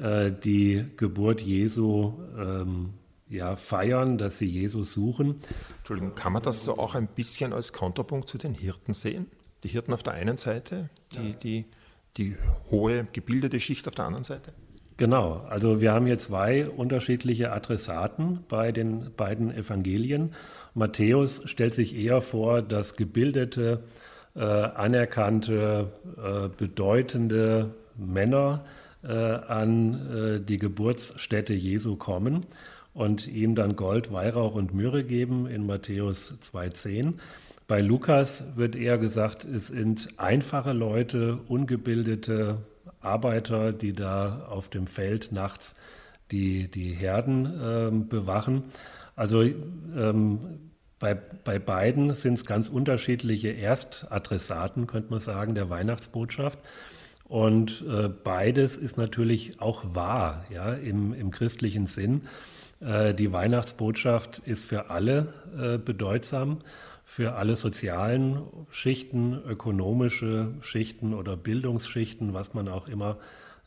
äh, die Geburt Jesu ähm, ja, feiern, dass sie Jesus suchen. Entschuldigung, kann man das so auch ein bisschen als Kontrapunkt zu den Hirten sehen? Die Hirten auf der einen Seite, die, die, die hohe gebildete Schicht auf der anderen Seite? Genau, also wir haben hier zwei unterschiedliche Adressaten bei den beiden Evangelien. Matthäus stellt sich eher vor, dass gebildete, äh, anerkannte, äh, bedeutende Männer an äh, die Geburtsstätte Jesu kommen und ihm dann Gold, Weihrauch und Myrrhe geben in Matthäus 2,10. Bei Lukas wird eher gesagt, es sind einfache Leute, ungebildete Arbeiter, die da auf dem Feld nachts die, die Herden äh, bewachen. Also ähm, bei, bei beiden sind es ganz unterschiedliche Erstadressaten, könnte man sagen, der Weihnachtsbotschaft. Und äh, beides ist natürlich auch wahr, ja, im, im christlichen Sinn. Äh, die Weihnachtsbotschaft ist für alle äh, bedeutsam, für alle sozialen Schichten, ökonomische Schichten oder Bildungsschichten, was man auch immer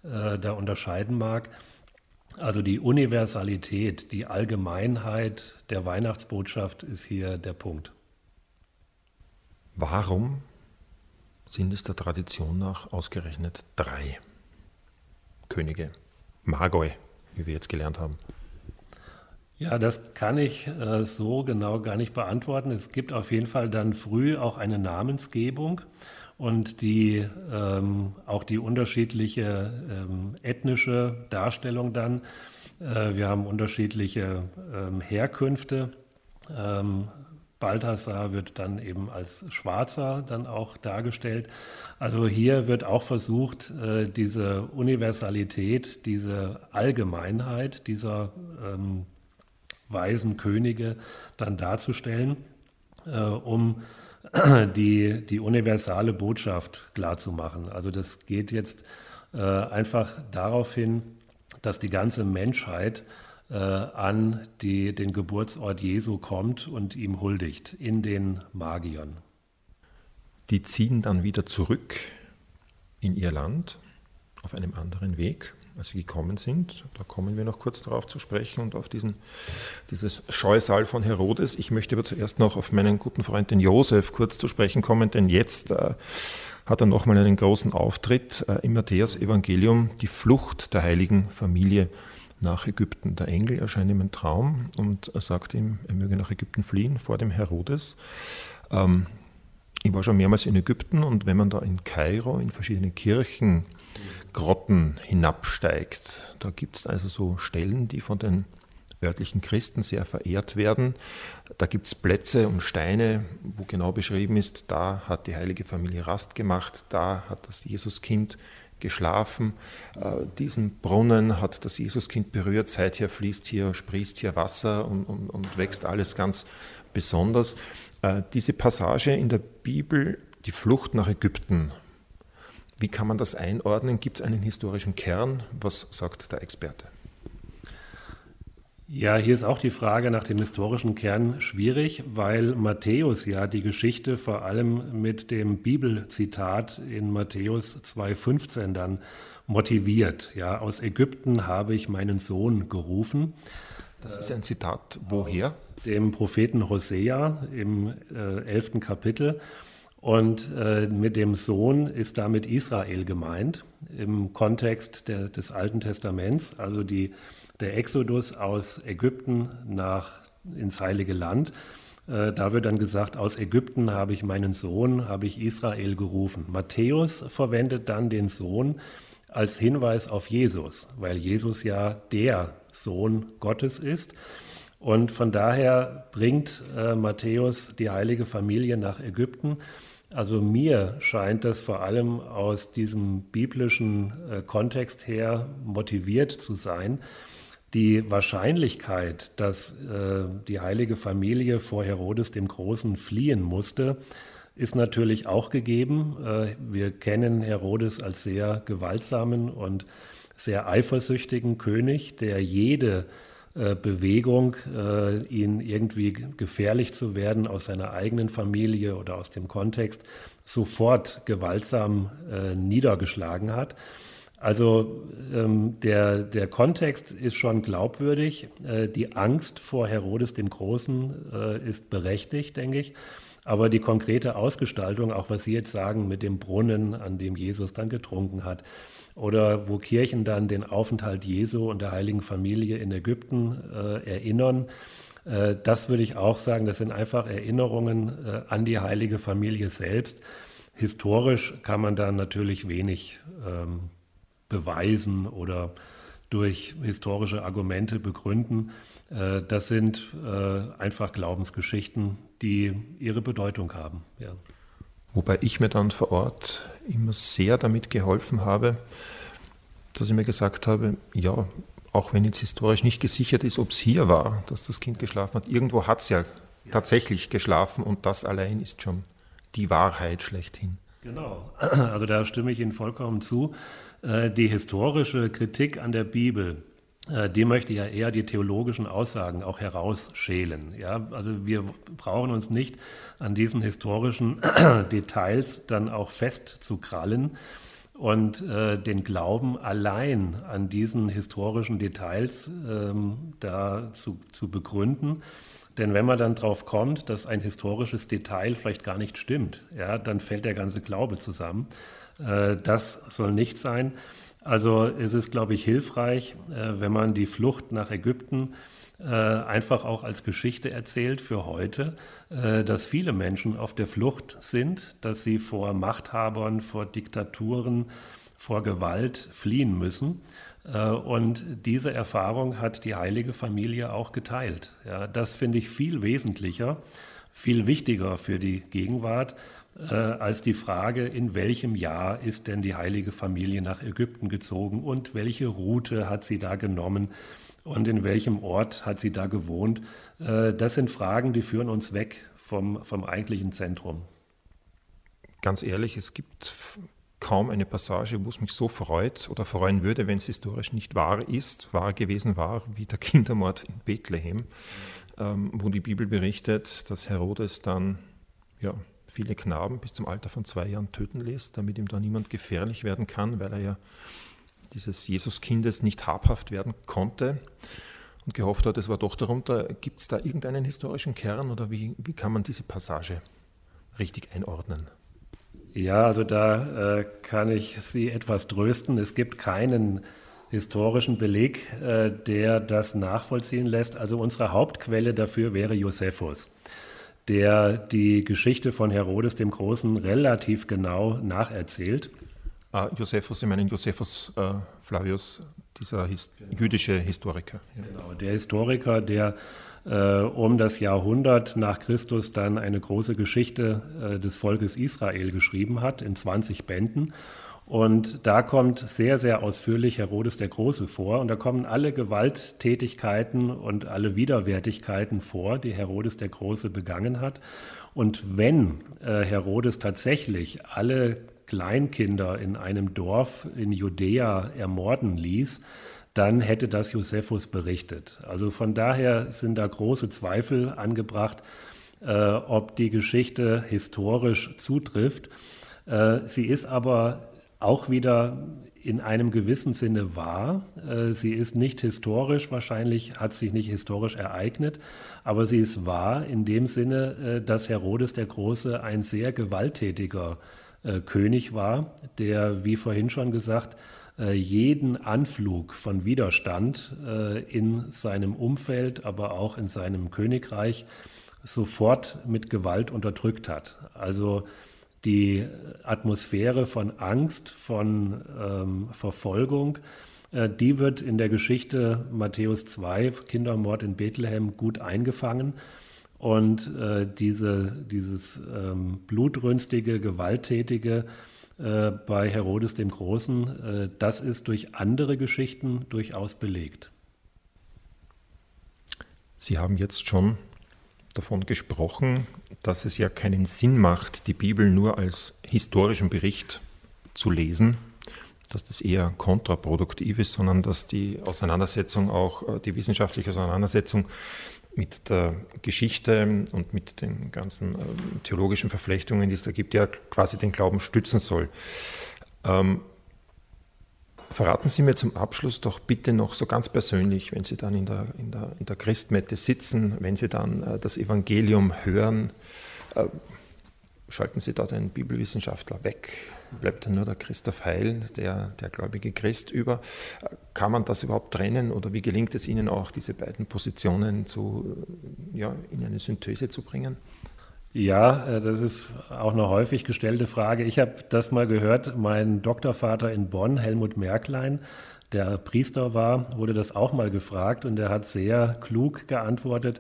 äh, da unterscheiden mag. Also die Universalität, die Allgemeinheit der Weihnachtsbotschaft ist hier der Punkt. Warum sind es der Tradition nach ausgerechnet drei Könige? Magoi, wie wir jetzt gelernt haben. Ja, das kann ich äh, so genau gar nicht beantworten. Es gibt auf jeden Fall dann früh auch eine Namensgebung und die, ähm, auch die unterschiedliche ähm, ethnische Darstellung dann. Äh, wir haben unterschiedliche ähm, Herkünfte. Balthasar wird dann eben als Schwarzer dann auch dargestellt. Also hier wird auch versucht, äh, diese Universalität, diese Allgemeinheit dieser ähm, weisen Könige dann darzustellen, äh, um die, die universale Botschaft klarzumachen. Also das geht jetzt äh, einfach darauf hin, dass die ganze Menschheit an die, den Geburtsort Jesu kommt und ihm huldigt in den Magiern. Die ziehen dann wieder zurück in ihr Land auf einem anderen Weg als sie gekommen sind. Da kommen wir noch kurz darauf zu sprechen und auf diesen, dieses Scheusal von Herodes. Ich möchte aber zuerst noch auf meinen guten Freund den Josef kurz zu sprechen kommen, denn jetzt äh, hat er nochmal einen großen Auftritt äh, im Matthäus-Evangelium, die Flucht der heiligen Familie nach Ägypten. Der Engel erscheint ihm im Traum und sagt ihm, er möge nach Ägypten fliehen vor dem Herodes. Ähm, ich war schon mehrmals in Ägypten und wenn man da in Kairo in verschiedene Kirchen Grotten hinabsteigt. Da gibt es also so Stellen, die von den örtlichen Christen sehr verehrt werden. Da gibt es Plätze und Steine, wo genau beschrieben ist, da hat die heilige Familie Rast gemacht, da hat das Jesuskind geschlafen. Äh, diesen Brunnen hat das Jesuskind berührt, seither fließt hier, sprießt hier Wasser und, und, und wächst alles ganz besonders. Äh, diese Passage in der Bibel, die Flucht nach Ägypten, wie kann man das einordnen? Gibt es einen historischen Kern? Was sagt der Experte? Ja, hier ist auch die Frage nach dem historischen Kern schwierig, weil Matthäus ja die Geschichte vor allem mit dem Bibelzitat in Matthäus 2,15 dann motiviert. Ja, aus Ägypten habe ich meinen Sohn gerufen. Das ist ein Zitat woher? Dem Propheten Hosea im äh, 11. Kapitel. Und äh, mit dem Sohn ist damit Israel gemeint im Kontext der, des Alten Testaments, also die, der Exodus aus Ägypten nach ins Heilige Land. Äh, da wird dann gesagt, aus Ägypten habe ich meinen Sohn, habe ich Israel gerufen. Matthäus verwendet dann den Sohn als Hinweis auf Jesus, weil Jesus ja der Sohn Gottes ist. Und von daher bringt äh, Matthäus die heilige Familie nach Ägypten. Also mir scheint das vor allem aus diesem biblischen äh, Kontext her motiviert zu sein. Die Wahrscheinlichkeit, dass äh, die heilige Familie vor Herodes dem Großen fliehen musste, ist natürlich auch gegeben. Äh, wir kennen Herodes als sehr gewaltsamen und sehr eifersüchtigen König, der jede äh, Bewegung, äh, ihn irgendwie gefährlich zu werden aus seiner eigenen Familie oder aus dem Kontext, sofort gewaltsam niedergeschlagen hat. Also ähm, der, der Kontext ist schon glaubwürdig. die Angst vor Herodes dem Großen ist berechtigt, denke ich. Aber die konkrete Ausgestaltung, auch was Sie jetzt sagen mit dem Brunnen, an dem Jesus dann getrunken hat, oder wo Kirchen dann den Aufenthalt Jesu und der heiligen Familie in Ägypten äh, erinnern, äh, das würde ich auch sagen, das sind einfach Erinnerungen äh, an die heilige Familie selbst. Historisch kann man da natürlich wenig ähm, beweisen oder durch historische Argumente begründen. Äh, das sind äh, einfach Glaubensgeschichten, die ihre Bedeutung haben. Ja. Wobei ich mir dann vor Ort immer sehr damit geholfen habe, dass ich mir gesagt habe, ja, auch wenn jetzt historisch nicht gesichert ist, ob es hier war, dass das Kind geschlafen hat, irgendwo hat es ja, ja tatsächlich geschlafen und das allein ist schon die Wahrheit schlechthin. Genau, also da stimme ich Ihnen vollkommen zu. Äh, die historische Kritik an der Bibel äh, die möchte ja eher die theologischen Aussagen auch herausschälen. Ja? Also wir brauchen uns nicht an diesen historischen Details dann auch festzukrallen und äh, den Glauben allein an diesen historischen Details ähm, da zu, zu begründen. Denn wenn man dann drauf kommt, dass ein historisches Detail vielleicht gar nicht stimmt, ja, dann fällt der ganze Glaube zusammen. Äh, das soll nicht sein. Also es ist, glaube ich, hilfreich, äh, wenn man die Flucht nach Ägypten äh, einfach auch als Geschichte erzählt für heute, äh, dass viele Menschen auf der Flucht sind, dass sie vor Machthabern, vor Diktaturen, vor Gewalt fliehen müssen. Und diese Erfahrung hat die heilige Familie auch geteilt. Ja, das finde ich viel wesentlicher, viel wichtiger für die Gegenwart, äh, als die Frage, in welchem Jahr ist denn die heilige Familie nach Ägypten gezogen und welche Route hat sie da genommen und in welchem Ort hat sie da gewohnt. Äh, das sind Fragen, die führen uns weg vom, vom eigentlichen Zentrum. Ganz ehrlich, es gibt kaum eine Passage, wo es mich so freut oder freuen würde, wenn es historisch nicht wahr ist, wahr gewesen war, wie der Kindermord in Bethlehem, ähm, wo die Bibel berichtet, dass Herodes dann ja, viele Knaben bis zum Alter von zwei Jahren töten lässt, damit ihm da niemand gefährlich werden kann, weil er ja dieses Jesuskindes nicht habhaft werden konnte und gehofft hat, es war doch darunter. Gibt es da irgendeinen historischen Kern oder wie, wie kann man diese Passage richtig einordnen? Ja, also da äh, kann ich Sie etwas trösten. Es gibt keinen historischen Beleg, äh, der das nachvollziehen lässt. Also unsere Hauptquelle dafür wäre Josephus der die Geschichte von Herodes dem Großen relativ genau nacherzählt. Ah, Josephus, Sie meinen Josephus äh, Flavius, dieser his jüdische Historiker. Ja. Genau, der Historiker, der äh, um das Jahrhundert nach Christus dann eine große Geschichte äh, des Volkes Israel geschrieben hat, in 20 Bänden. Und da kommt sehr, sehr ausführlich Herodes der Große vor. Und da kommen alle Gewalttätigkeiten und alle Widerwärtigkeiten vor, die Herodes der Große begangen hat. Und wenn äh, Herodes tatsächlich alle Kleinkinder in einem Dorf in Judäa ermorden ließ, dann hätte das Josephus berichtet. Also von daher sind da große Zweifel angebracht, äh, ob die Geschichte historisch zutrifft. Äh, sie ist aber auch wieder in einem gewissen Sinne wahr. Äh, sie ist nicht historisch, wahrscheinlich hat sich nicht historisch ereignet, aber sie ist wahr in dem Sinne, äh, dass Herodes der Große ein sehr gewalttätiger äh, König war, der, wie vorhin schon gesagt, jeden Anflug von Widerstand in seinem Umfeld, aber auch in seinem Königreich sofort mit Gewalt unterdrückt hat. Also die Atmosphäre von Angst, von ähm, Verfolgung, äh, die wird in der Geschichte Matthäus 2, Kindermord in Bethlehem, gut eingefangen. Und äh, diese, dieses ähm, blutrünstige, gewalttätige äh, bei Herodes dem Großen, äh, das ist durch andere Geschichten durchaus belegt. Sie haben jetzt schon davon gesprochen, dass es ja keinen Sinn macht, die Bibel nur als historischen Bericht zu lesen, dass das eher kontraproduktiv ist, sondern dass die Auseinandersetzung auch, äh, die wissenschaftliche Auseinandersetzung mit der Geschichte und mit den ganzen äh, theologischen Verflechtungen, die es da gibt, ja quasi den Glauben stützen soll. Ähm, verraten Sie mir zum Abschluss doch bitte noch so ganz persönlich, wenn Sie dann in der, in der, in der Christmette sitzen, wenn Sie dann äh, das Evangelium hören, äh, schalten Sie da den Bibelwissenschaftler weg, bleibt dann nur der Christoph Heil, der, der gläubige Christ über. Kann man das überhaupt trennen oder wie gelingt es Ihnen auch, diese beiden Positionen zu, ja, in eine Synthese zu bringen? Ja, äh, das ist auch eine häufig gestellte Frage. Ich habe das mal gehört, mein Doktorvater in Bonn, Helmut Merklein, der Priester war, wurde das auch mal gefragt und er hat sehr klug geantwortet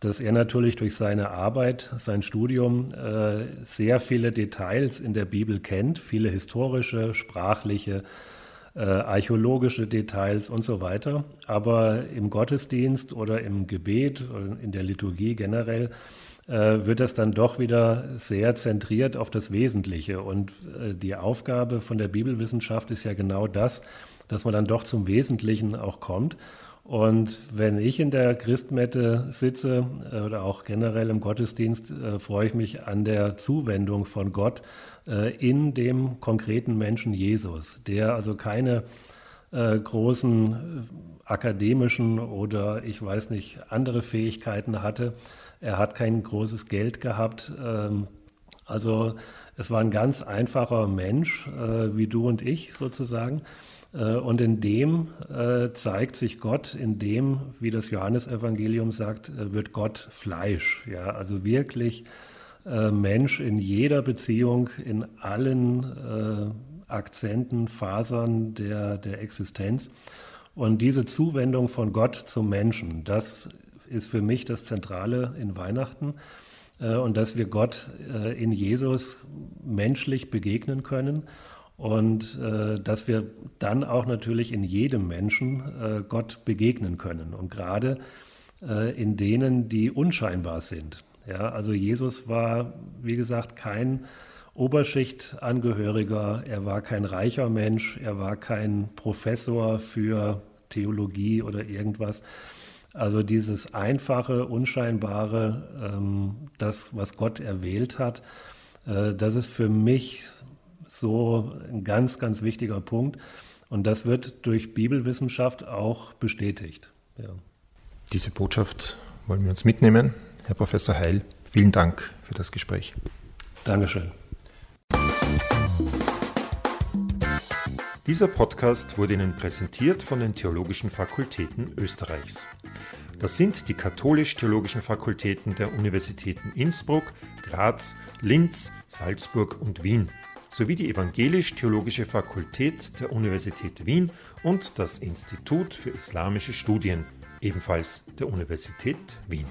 dass er natürlich durch seine Arbeit, sein Studium äh, sehr viele Details in der Bibel kennt, viele historische, sprachliche, äh, archäologische Details und so weiter. Aber im Gottesdienst oder im Gebet oder in der Liturgie generell äh, wird das dann doch wieder sehr zentriert auf das Wesentliche. Und die Aufgabe von der Bibelwissenschaft ist ja genau das, dass man dann doch zum Wesentlichen auch kommt. Und wenn ich in der Christmette sitze äh, oder auch generell im Gottesdienst, äh, freue ich mich an der Zuwendung von Gott äh, in dem konkreten Menschen Jesus, der also keine großen akademischen oder ich weiß nicht andere Fähigkeiten hatte. Er hat kein großes Geld gehabt. Ähm, also es war ein ganz einfacher Mensch, wie du und ich sozusagen. Äh, und in dem äh, zeigt sich Gott, in dem, wie das Johannesevangelium sagt, äh, wird Gott Fleisch. Ja, also wirklich Mensch in jeder Beziehung, in allen Akzenten, Fasern der, der Existenz. Und diese Zuwendung von Gott zum Menschen, das ist für mich das Zentrale in Weihnachten. Und dass wir Gott in Jesus menschlich begegnen können und äh, dass wir dann auch natürlich in jedem Menschen äh, Gott begegnen können und gerade äh, in denen, die unscheinbar sind. Ja, also Jesus war, wie gesagt, kein Oberschichtangehöriger, er war kein reicher Mensch, er war kein Professor für Theologie oder irgendwas. Also dieses einfache, unscheinbare, ähm, das, was Gott erwählt hat, äh, das ist für mich so ein ganz, ganz wichtiger Punkt. Und das wird durch Bibelwissenschaft auch bestätigt. Ja. Diese Botschaft wollen wir uns mitnehmen. Herr Professor Heil, vielen Dank für das Gespräch. Dankeschön. Dieser Podcast wurde Ihnen präsentiert von den Theologischen Fakultäten Österreichs. Das sind die katholisch-theologischen Fakultäten der Universitäten Innsbruck, Graz, Linz, Salzburg und Wien sowie die Evangelisch-Theologische Fakultät der Universität Wien und das Institut für Islamische Studien, ebenfalls der Universität Wien.